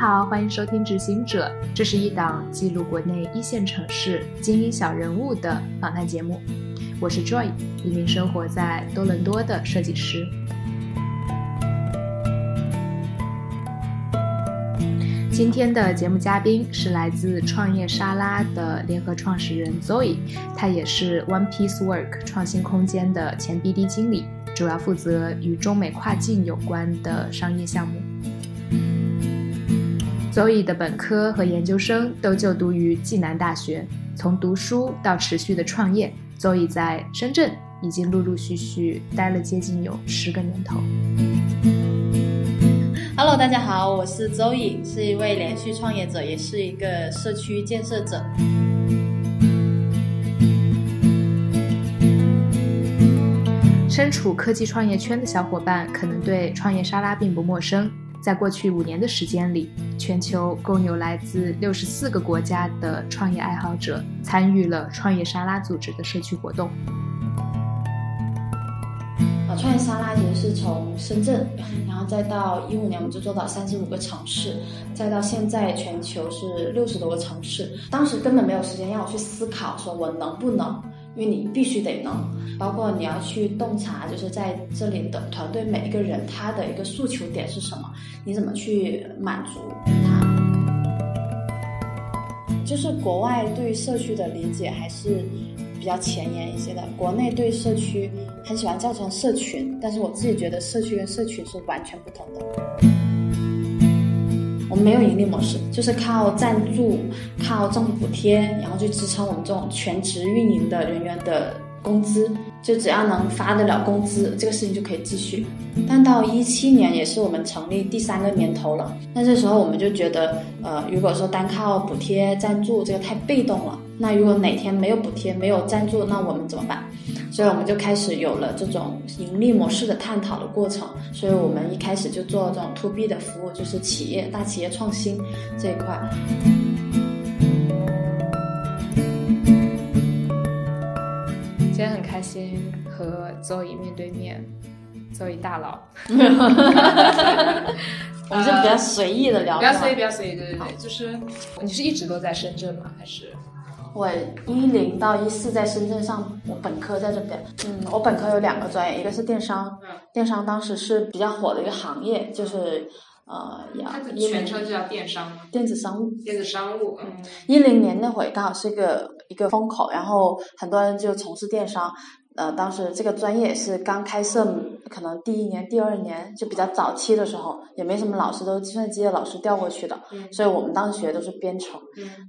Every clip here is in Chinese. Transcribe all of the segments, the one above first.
好，欢迎收听《执行者》，这是一档记录国内一线城市精英小人物的访谈节目。我是 Joy，一名生活在多伦多的设计师。今天的节目嘉宾是来自创业沙拉的联合创始人 Zoe，他也是 One Piece Work 创新空间的前 BD 经理，主要负责与中美跨境有关的商业项目。Zoe 的本科和研究生都就读于暨南大学，从读书到持续的创业，Zoe 在深圳已经陆陆续续待了接近有十个年头。Hello，大家好，我是周颖，是一位连续创业者，也是一个社区建设者。身处科技创业圈的小伙伴可能对创业沙拉并不陌生。在过去五年的时间里，全球共有来自六十四个国家的创业爱好者参与了创业沙拉组织的社区活动。啊创业沙拉其实是从深圳，然后再到一五年我们就做到三十五个城市，再到现在全球是六十多个城市。当时根本没有时间让我去思考，说我能不能，因为你必须得能，包括你要去洞察，就是在这里的团队每一个人他的一个诉求点是什么，你怎么去满足他。就是国外对社区的理解还是。比较前沿一些的，国内对社区很喜欢叫成社群，但是我自己觉得社区跟社群是完全不同的。我们没有盈利模式，就是靠赞助、靠政府补贴，然后去支撑我们这种全职运营的人员的工资。就只要能发得了工资，这个事情就可以继续。但到一七年也是我们成立第三个年头了，那这时候我们就觉得，呃，如果说单靠补贴赞助，这个太被动了。那如果哪天没有补贴、没有赞助，那我们怎么办？所以我们就开始有了这种盈利模式的探讨的过程。所以我们一开始就做这种 to B 的服务，就是企业、大企业创新这一块。今天很开心和 Zoe 面对面，Zoe 大佬。我们就比较随意的聊，比较随意，比较随意，对对对，就是你是一直都在深圳吗？还是？我一零到一四在深圳上，我本科在这边。嗯，我本科有两个专业，一个是电商，电商当时是比较火的一个行业，就是呃，它全称就叫电商，电子商务，电子商务。嗯，一零年那会刚好是一个一个风口，然后很多人就从事电商。呃，当时这个专业是刚开设，可能第一年、第二年就比较早期的时候，也没什么老师，都是计算机的老师调过去的，所以我们当时学的都是编程。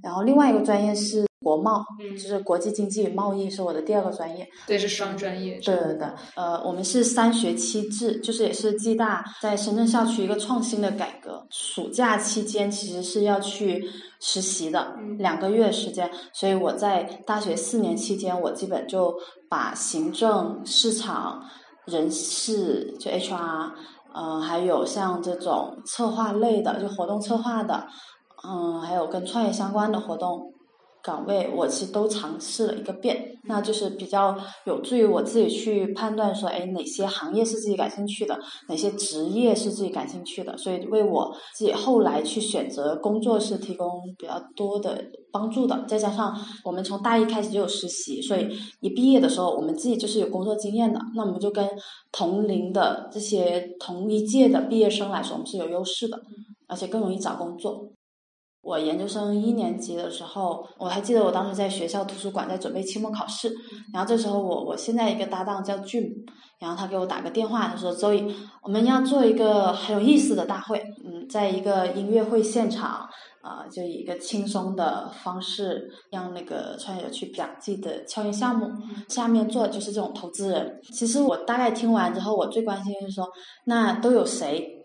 然后另外一个专业是。国贸，嗯就是国际经济与贸易，是我的第二个专业。对，是双专业。对对对，呃，我们是三学期制，就是也是暨大在深圳校区一个创新的改革。暑假期间其实是要去实习的，两个月时间。所以我在大学四年期间，我基本就把行政、市场、人事，就 HR，呃，还有像这种策划类的，就活动策划的，嗯，还有跟创业相关的活动。岗位我其实都尝试了一个遍，那就是比较有助于我自己去判断说，哎，哪些行业是自己感兴趣的，哪些职业是自己感兴趣的，所以为我自己后来去选择工作是提供比较多的帮助的。再加上我们从大一开始就有实习，所以一毕业的时候我们自己就是有工作经验的，那我们就跟同龄的这些同一届的毕业生来说，我们是有优势的，而且更容易找工作。我研究生一年级的时候，我还记得我当时在学校图书馆在准备期末考试，然后这时候我我现在一个搭档叫 Jim，然后他给我打个电话，他说周颖，我们要做一个很有意思的大会，嗯，在一个音乐会现场，啊，就以一个轻松的方式让那个创业者去讲自己的创业项目，下面做的就是这种投资人。其实我大概听完之后，我最关心就是说，那都有谁？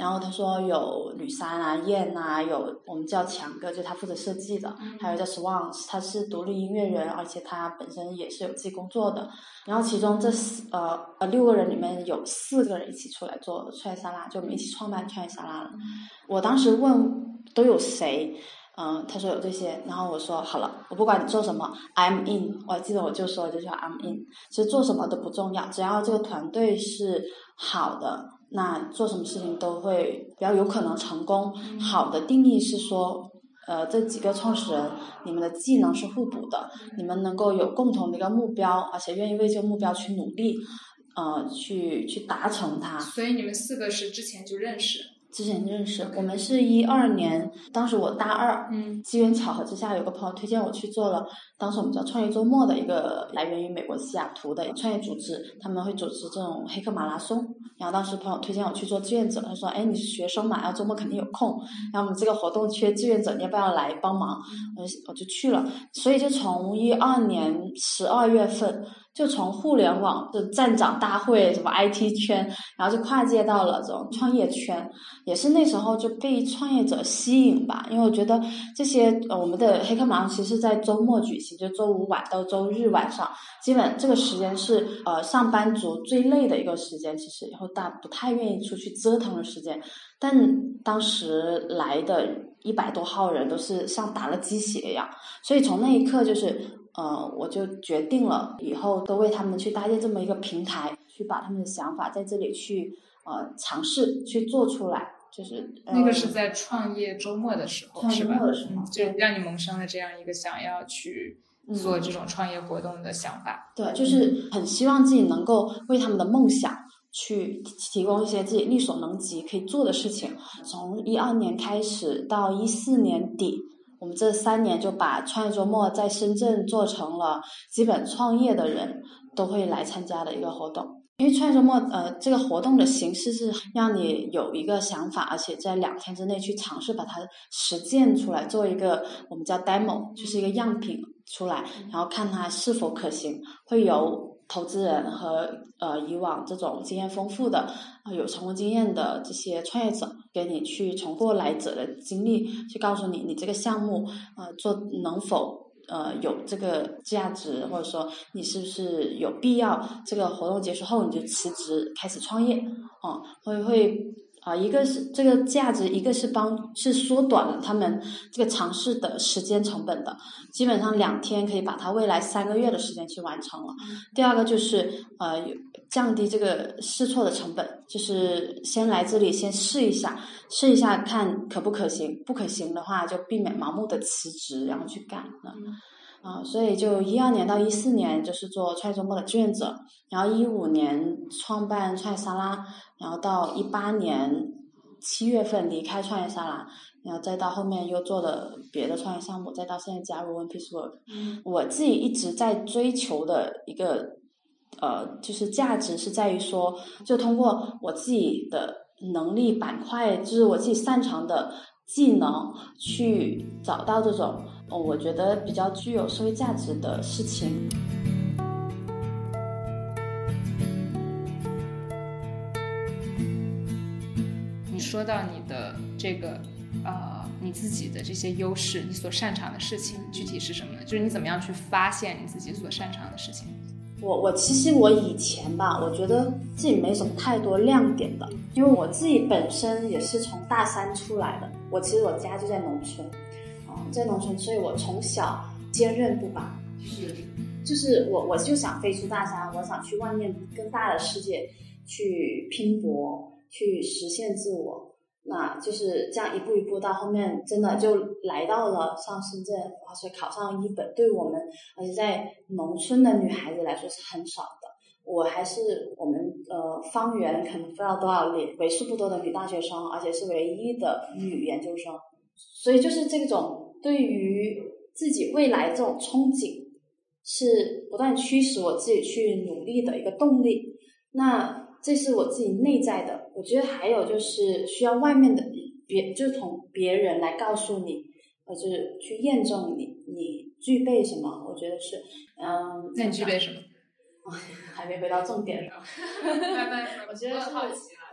然后他说有吕珊啊、燕啊，有我们叫强哥，就他负责设计的，还有叫 Swans，他是独立音乐人，而且他本身也是有自己工作的。然后其中这四呃呃六个人里面有四个人一起出来做创业沙拉，就我们一起创办创业沙拉了。我当时问都有谁，嗯，他说有这些，然后我说好了，我不管你做什么，I'm in。我还记得我就说就叫 I'm in，其实做什么都不重要，只要这个团队是好的。那做什么事情都会比较有可能成功。好的定义是说，呃，这几个创始人，你们的技能是互补的，你们能够有共同的一个目标，而且愿意为这个目标去努力，呃，去去达成它。所以你们四个是之前就认识。之前认识，我们是一二年，当时我大二，嗯，机缘巧合之下，有个朋友推荐我去做了，当时我们叫创业周末的一个来源于美国西雅图的创业组织，他们会组织这种黑客马拉松，然后当时朋友推荐我去做志愿者，他说，哎，你是学生嘛，然后周末肯定有空，然后我们这个活动缺志愿者，你要不要来帮忙？我就我就去了，所以就从一二年十二月份。就从互联网的站长大会，什么 IT 圈，然后就跨界到了这种创业圈，也是那时候就被创业者吸引吧。因为我觉得这些呃，我们的黑客马上其实在周末举行，就周五晚到周日晚上，基本这个时间是呃上班族最累的一个时间，其实以后大不太愿意出去折腾的时间。但当时来的一百多号人都是像打了鸡血一样，所以从那一刻就是。呃，我就决定了以后都为他们去搭建这么一个平台，去把他们的想法在这里去呃尝试去做出来，就是那个是在创业周末的时候，是吧？就让你萌生了这样一个想要去做这种创业活动的想法。对，就是很希望自己能够为他们的梦想去提供一些自己力所能及可以做的事情。从一二年开始到一四年底。我们这三年就把创业周末在深圳做成了基本创业的人都会来参加的一个活动。因为创业周末，呃，这个活动的形式是让你有一个想法，而且在两天之内去尝试把它实践出来，做一个我们叫 demo，就是一个样品出来，然后看它是否可行，会由。投资人和呃以往这种经验丰富的、有成功经验的这些创业者，给你去从过来者的经历去告诉你，你这个项目呃做能否呃有这个价值，或者说你是不是有必要？这个活动结束后你就辞职开始创业，啊会会。啊，一个是这个价值，一个是帮是缩短了他们这个尝试的时间成本的，基本上两天可以把它未来三个月的时间去完成了。第二个就是呃降低这个试错的成本，就是先来这里先试一下，试一下看可不可行，不可行的话就避免盲目的辞职然后去干了。啊，所以就一二年到一四年就是做创业周末的志愿者，然后一五年创办创业沙拉，然后到一八年七月份离开创业沙拉，然后再到后面又做了别的创业项目，再到现在加入 One Piece Work。我自己一直在追求的一个呃，就是价值是在于说，就通过我自己的能力板块，就是我自己擅长的。技能去找到这种，我觉得比较具有社会价值的事情。你说到你的这个，呃，你自己的这些优势，你所擅长的事情，具体是什么呢？就是你怎么样去发现你自己所擅长的事情？我我其实我以前吧，我觉得自己没什么太多亮点的，因为我自己本身也是从大山出来的，我其实我家就在农村，啊，在农村，所以我从小坚韧不拔，就是，就是我我就想飞出大山，我想去外面更大的世界去拼搏，去实现自我。那就是这样一步一步到后面，真的就来到了上深圳，而且考上一本，对我们而且在农村的女孩子来说是很少的。我还是我们呃方圆可能不知道多少里为数不多的女大学生，而且是唯一的女研究生。所以就是这种对于自己未来这种憧憬，是不断驱使我自己去努力的一个动力。那。这是我自己内在的，我觉得还有就是需要外面的别，就是从别人来告诉你，或者是去验证你你具备什么。我觉得是，嗯，那你具备什么？还没回到重点上。慢慢我觉得是，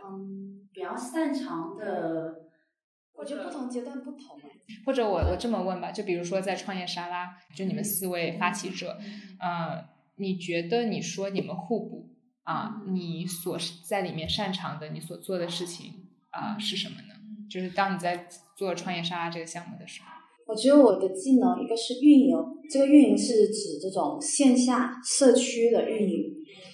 嗯，比较擅长的，我觉得不同阶段不同。或者我我这么问吧，就比如说在创业沙拉，就你们四位发起者，呃，你觉得你说你们互补？啊，你所在里面擅长的，你所做的事情啊是什么呢？就是当你在做创业沙拉这个项目的时候，我觉得我的技能一个是运营，这个运营是指这种线下社区的运营，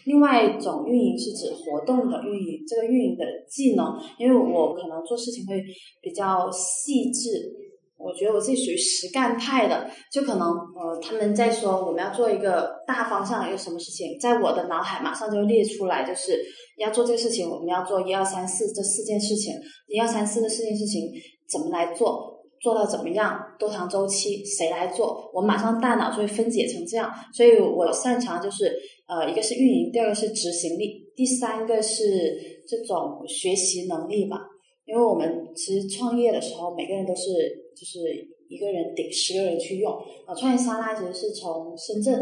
另外一种运营是指活动的运营，这个运营的技能，因为我可能做事情会比较细致。我觉得我自己属于实干派的，就可能呃，他们在说我们要做一个大方向一个什么事情，在我的脑海马上就列出来，就是要做这个事情，我们要做一二三四这四件事情，一二三四这四件事情怎么来做，做到怎么样，多长周期，谁来做，我马上大脑就会分解成这样，所以我擅长就是呃，一个是运营，第二个是执行力，第三个是这种学习能力吧。因为我们其实创业的时候，每个人都是就是一个人顶十个人去用。啊，创业沙拉其实是从深圳，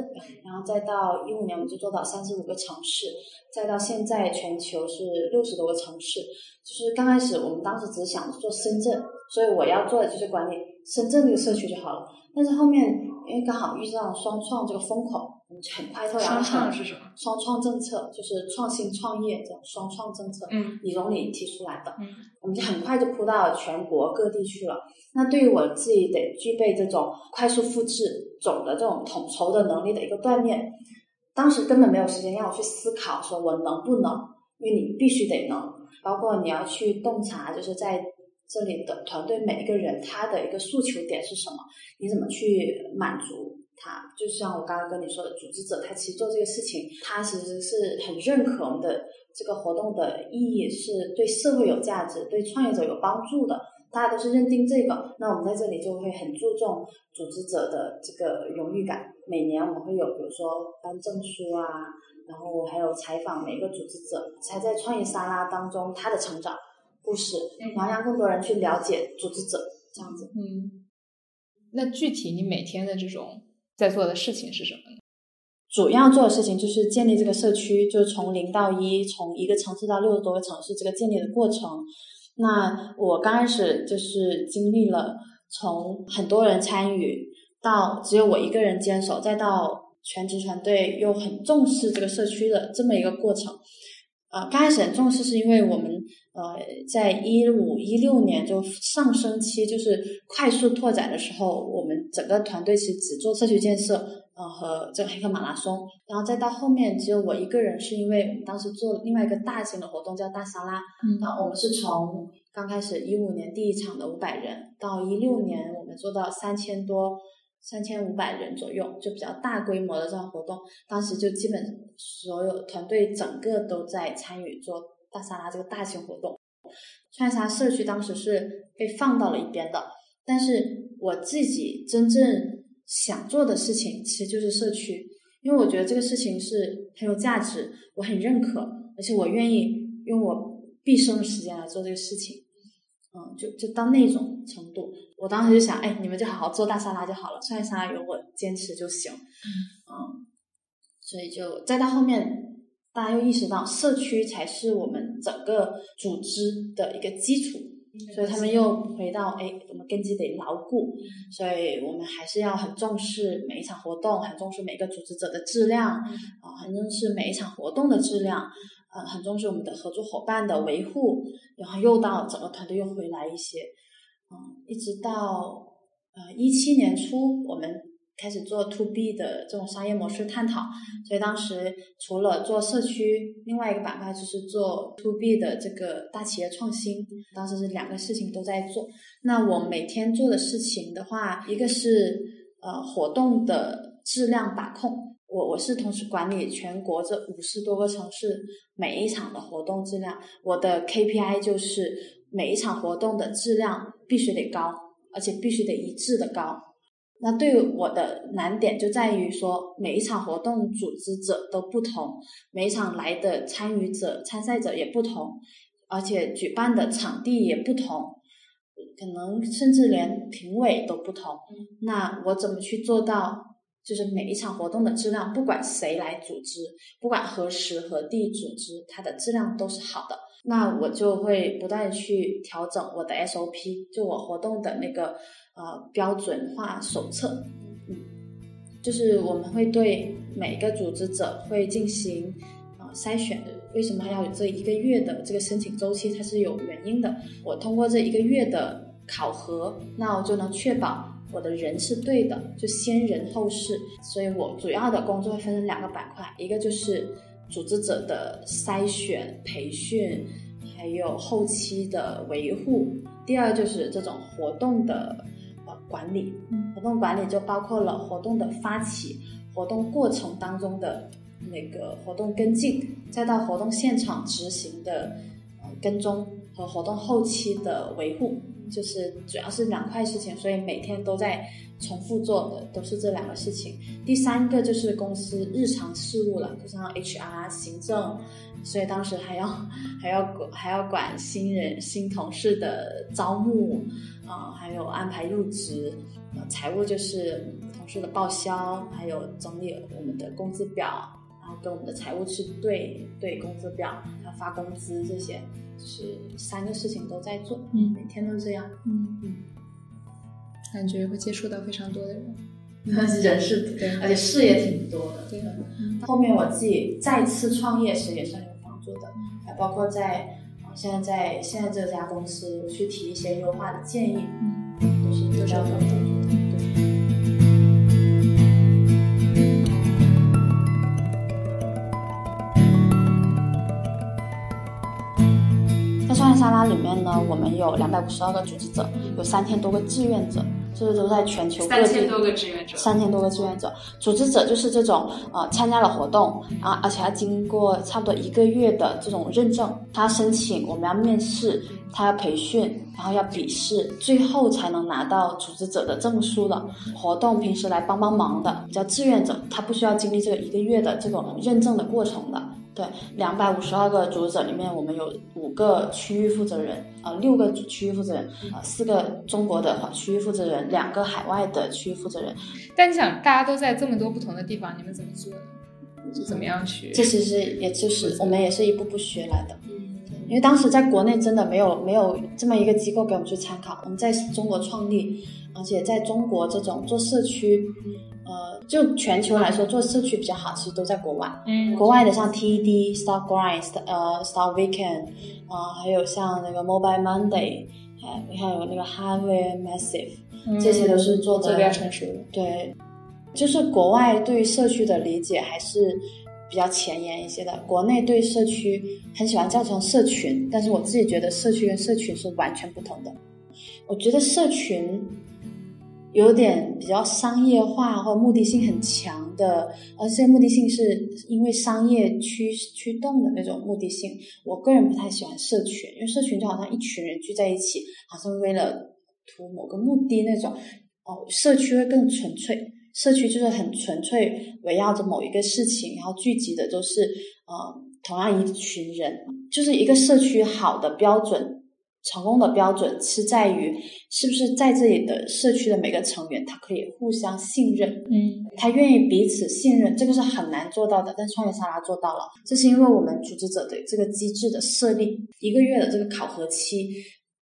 然后再到一五年我们就做到三十五个城市，再到现在全球是六十多个城市。就是刚开始我们当时只想做深圳，所以我要做的就是管理深圳这个社区就好了。但是后面因为刚好遇上双创这个风口。很快特双创是什么？双创政策就是创新创业这种双创政策。嗯，李总理提出来的。嗯，我们就很快就铺到全国各地去了。那对于我自己得具备这种快速复制、总的这种统筹的能力的一个锻炼，当时根本没有时间让我去思考，说我能不能？因为你必须得能，包括你要去洞察，就是在这里的团队每一个人他的一个诉求点是什么，你怎么去满足？他就像我刚刚跟你说的，组织者他其实做这个事情，他其实是很认可我们的这个活动的意义，是对社会有价值、对创业者有帮助的。大家都是认定这个，那我们在这里就会很注重组织者的这个荣誉感。每年我们会有，比如说颁证书啊，然后还有采访每个组织者，才在创业沙拉当中他的成长故事，然后让更多人去了解组织者这样子。嗯，那具体你每天的这种。在做的事情是什么呢？主要做的事情就是建立这个社区，就是从零到一，从一个城市到六十多个城市这个建立的过程。那我刚开始就是经历了从很多人参与到只有我一个人坚守，再到全职团队又很重视这个社区的这么一个过程。呃，刚开始很重视是因为我们呃在一五一六年就上升期，就是快速拓展的时候，我们整个团队其实只做社区建设，呃和这个黑客马拉松，然后再到后面只有我一个人，是因为我们当时做另外一个大型的活动叫大沙拉，嗯，那我们是从刚开始一五年第一场的五百人，到一六年我们做到三千多。三千五百人左右，就比较大规模的这样活动，当时就基本所有团队整个都在参与做大沙拉这个大型活动。川沙社区当时是被放到了一边的，但是我自己真正想做的事情其实就是社区，因为我觉得这个事情是很有价值，我很认可，而且我愿意用我毕生的时间来做这个事情。嗯，就就到那种程度，我当时就想，哎，你们就好好做大沙拉就好了，创业沙拉有我坚持就行。嗯，所以就再到后面，大家又意识到社区才是我们整个组织的一个基础，所以他们又回到，哎，我们根基得牢固，所以我们还是要很重视每一场活动，很重视每个组织者的质量，啊，很重视每一场活动的质量。呃，很重视我们的合作伙伴的维护，然后又到整个团队又回来一些，嗯，一直到呃一七年初，我们开始做 to B 的这种商业模式探讨，所以当时除了做社区，另外一个板块就是做 to B 的这个大企业创新，当时是两个事情都在做。那我每天做的事情的话，一个是呃活动的质量把控。我我是同时管理全国这五十多个城市每一场的活动质量，我的 KPI 就是每一场活动的质量必须得高，而且必须得一致的高。那对我的难点就在于说，每一场活动组织者都不同，每一场来的参与者、参赛者也不同，而且举办的场地也不同，可能甚至连评委都不同。那我怎么去做到？就是每一场活动的质量，不管谁来组织，不管何时何地组织，它的质量都是好的。那我就会不断去调整我的 SOP，就我活动的那个呃标准化手册。嗯，就是我们会对每个组织者会进行呃筛选。为什么还要有这一个月的这个申请周期？它是有原因的。我通过这一个月的考核，那我就能确保。我的人是对的，就先人后事，所以我主要的工作分成两个板块，一个就是组织者的筛选、培训，还有后期的维护。第二就是这种活动的呃管理，活动管理就包括了活动的发起、活动过程当中的那个活动跟进，再到活动现场执行的呃跟踪和活动后期的维护，就是主要是两块事情，所以每天都在重复做的都是这两个事情。第三个就是公司日常事务了，就像 HR 行政。所以当时还要还要管还要管新人新同事的招募，啊，还有安排入职，呃，财务就是同事的报销，还有整理我们的工资表，然后跟我们的财务去对对工资表，还有发工资这些，就是三个事情都在做，嗯每天都这样，嗯。嗯，感觉会接触到非常多的人，人是对而且事也挺多的，对嗯后面我自己再次创业时也是很有帮助的，还包括在啊现在在现在这家公司去提一些优化的建议，嗯，都是有有帮助沙拉里面呢，我们有两百五十二个组织者，有三千多个志愿者，这是都在全球各地。个志愿者三千多个志愿者，组织者就是这种呃参加了活动啊，而且要经过差不多一个月的这种认证，他申请我们要面试，他要培训，然后要笔试，最后才能拿到组织者的证书的。活动平时来帮帮忙的叫志愿者，他不需要经历这个一个月的这种认证的过程的。对，两百五十二个组织者里面，我们有五个区域负责人，呃，六个区域负责人，呃，四个中国的区域负责人，两个海外的区域负责人。但你想，大家都在这么多不同的地方，你们怎么做呢？怎么样学？这其实也就是我们也是一步步学来的，嗯因为当时在国内真的没有没有这么一个机构给我们去参考。我们在中国创立，而且在中国这种做社区，呃，就全球来说做社区比较好，其实都在国外。嗯国外的像 TED、Start Grind、呃 Start Weekend，啊、还有像那个 Mobile Monday，还还有那个 Hardware Massive，这些都是做的比较成熟的。对，就是国外对于社区的理解还是比较前沿一些的。国内对社区很喜欢叫成社群，但是我自己觉得社区跟社群是完全不同的。我觉得社群有点比较商业化或目的性很强的，而且目的性是因为商业驱驱动的那种目的性。我个人不太喜欢社群，因为社群就好像一群人聚在一起，好像为了图某个目的那种。哦，社区会更纯粹，社区就是很纯粹，围绕着某一个事情，然后聚集的都是呃同样一群人，就是一个社区好的标准。成功的标准是在于，是不是在这里的社区的每个成员，他可以互相信任，嗯他愿意彼此信任，这个是很难做到的，但创业沙拉做到了。这是因为我们组织者的这个机制的设立，一个月的这个考核期，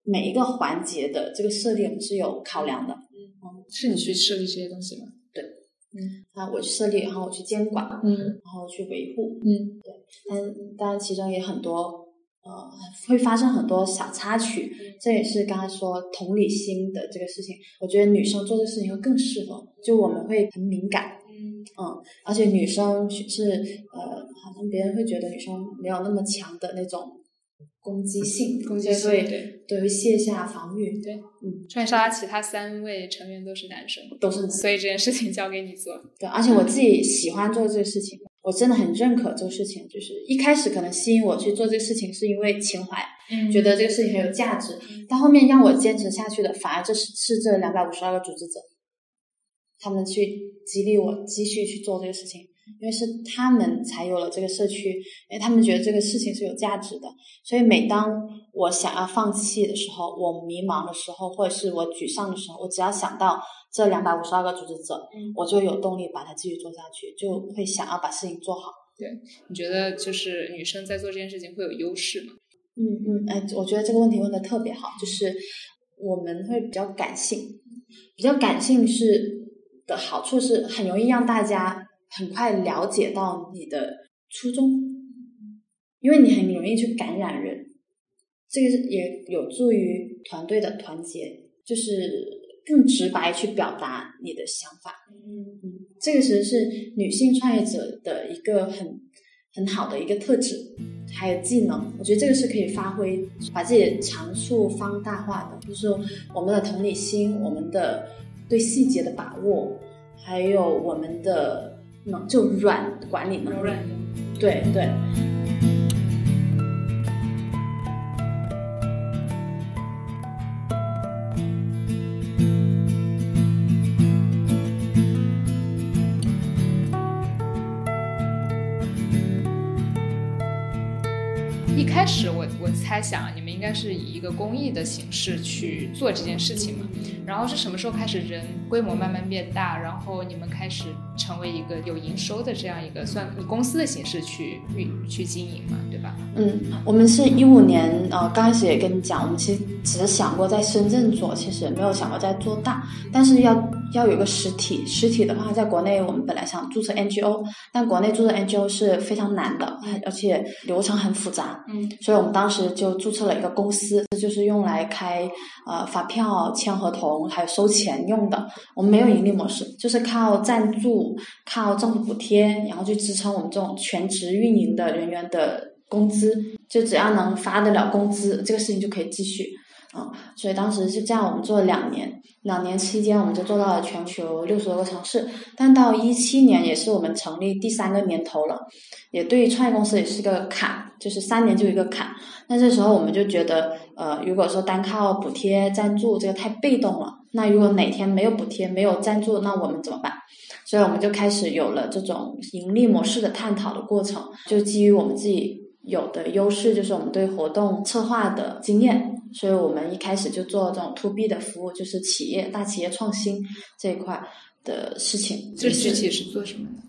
每一个环节的这个设定，我们是有考量的。嗯是你去设立这些东西吗？对，嗯啊，我去设立，然后我去监管，嗯然后去维护，嗯对但当然其中也很多。呃，会发生很多小插曲，这也是刚才说同理心的这个事情。我觉得女生做这个事情会更适合，就我们会很敏感，嗯嗯，而且女生是呃，好像别人会觉得女生没有那么强的那种攻击性，攻击性对对会卸下防御，对，嗯，创业沙拉其他三位成员都是男生，都是所以这件事情交给你做。对，而且我自己喜欢做这个事情，我真的很认可这个事情。就是一开始可能吸引我去做这个事情，是因为情怀，嗯觉得这个事情很有价值。但后面让我坚持下去的，反而这是是这两百五十二个组织者，他们去激励我继续去做这个事情，因为是他们才有了这个社区，因为他们觉得这个事情是有价值的。所以每当我想要放弃的时候，我迷茫的时候，或者是我沮丧的时候，我只要想到这两百五十二个组织者，嗯我就有动力把它继续做下去，就会想要把事情做好。对你觉得就是女生在做这件事情会有优势吗？嗯嗯，哎，我觉得这个问题问的特别好，就是我们会比较感性，比较感性是的好处是很容易让大家很快了解到你的初衷，因为你很容易去感染人，这个是也有助于团队的团结，就是更直白去表达你的想法。嗯嗯，这个其实是女性创业者的一个很很好的一个特质，还有技能。我觉得这个是可以发挥，把自己的长处放大化的，就是说我们的同理心，我们的对细节的把握，还有我们的能就软管理能力，对对。开始我我猜想你们应应该是以一个公益的形式去做这件事情嘛，然后是什么时候开始人规模慢慢变大，然后你们开始成为一个有营收的这样一个算公司的形式去运去经营嘛，对吧？嗯，我们是一五年呃刚开始也跟你讲，我们其实只是想过在深圳做，其实没有想过再做大，但是要要有一个实体，实体的话在国内我们本来想注册 NGO，但国内注册 NGO 是非常难的，而且流程很复杂，嗯。所以我们当时就注册了一个公司，这就是用来开呃发票、签合同还有收钱用的。我们没有盈利模式，就是靠赞助、靠政府补贴，然后去支撑我们这种全职运营的人员的工资。就只要能发得了工资，这个事情就可以继续。嗯，所以当时是这样，我们做了两年，两年期间我们就做到了全球六十多个城市。但到一七年也是我们成立第三个年头了，也对创业公司也是个坎，就是三年就一个坎。那这时候我们就觉得，呃，如果说单靠补贴赞助这个太被动了，那如果哪天没有补贴没有赞助，那我们怎么办？所以我们就开始有了这种盈利模式的探讨的过程，就基于我们自己有的优势，就是我们对活动策划的经验。所以我们一开始就做这种 to B 的服务，就是企业大企业创新这一块的事情。这具体是做什么的？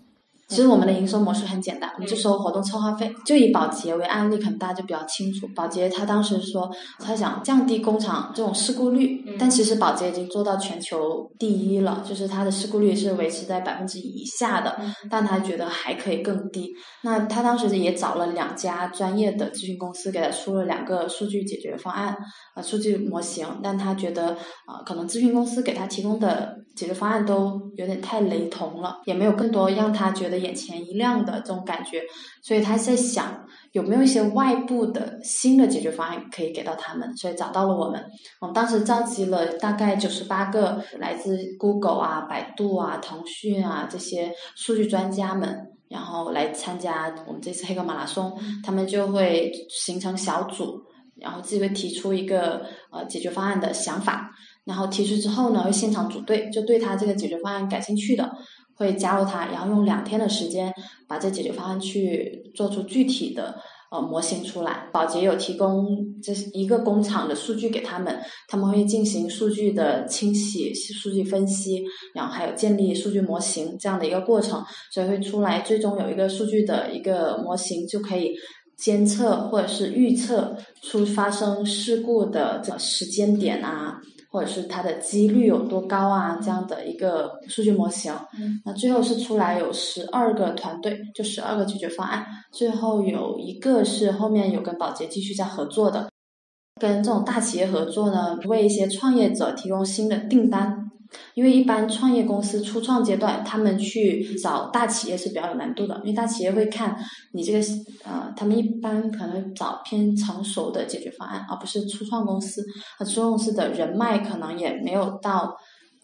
其实我们的营收模式很简单，我们就收活动策划费。就以保洁为案例，可能大家就比较清楚。保洁他当时说，他想降低工厂这种事故率，但其实保洁已经做到全球第一了，就是它的事故率是维持在百分之以下的，但他觉得还可以更低。那他当时也找了两家专业的咨询公司，给他出了两个数据解决方案啊，数据模型，但他觉得啊，可能咨询公司给他提供的解决方案都有点太雷同了，也没有更多让他觉得。眼前一亮的这种感觉，所以他在想有没有一些外部的新的解决方案可以给到他们，所以找到了我们。我们当时召集了大概九十八个来自 Google 啊、百度啊、腾讯啊这些数据专家们，然后来参加我们这次黑客马拉松。他们就会形成小组，然后自己会提出一个呃解决方案的想法，然后提出之后呢，会现场组队，就对他这个解决方案感兴趣的。会加入他，然后用两天的时间把这解决方案去做出具体的呃模型出来。宝洁有提供这是一个工厂的数据给他们，他们会进行数据的清洗、数据分析，然后还有建立数据模型这样的一个过程，所以会出来最终有一个数据的一个模型，就可以监测或者是预测出发生事故的这时间点啊。或者是它的几率有多高啊？这样的一个数据模型，那最后是出来有十二个团队，就十二个解决方案，最后有一个是后面有跟保洁继续在合作的，跟这种大企业合作呢，为一些创业者提供新的订单。因为一般创业公司初创阶段，他们去找大企业是比较有难度的，因为大企业会看你这个呃，他们一般可能找偏成熟的解决方案，而不是初创公司。初创公司的人脉可能也没有到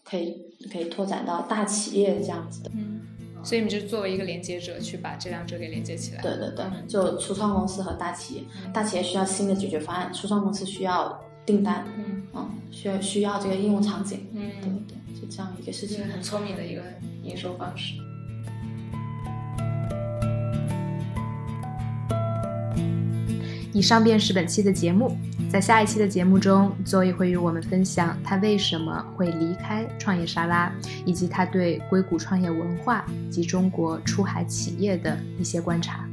可以可以拓展到大企业这样子的。嗯，所以你就作为一个连接者，去把这两者给连接起来。对对对，就初创公司和大企业，大企业需要新的解决方案，初创公司需要订单。嗯。嗯，需要需要这个应用场景，嗯，对这样一个事情，很聪明的一个营收方式。以上便是本期的节目，在下一期的节目中，Zoe 会与我们分享他为什么会离开创业沙拉，以及他对硅谷创业文化及中国出海企业的一些观察。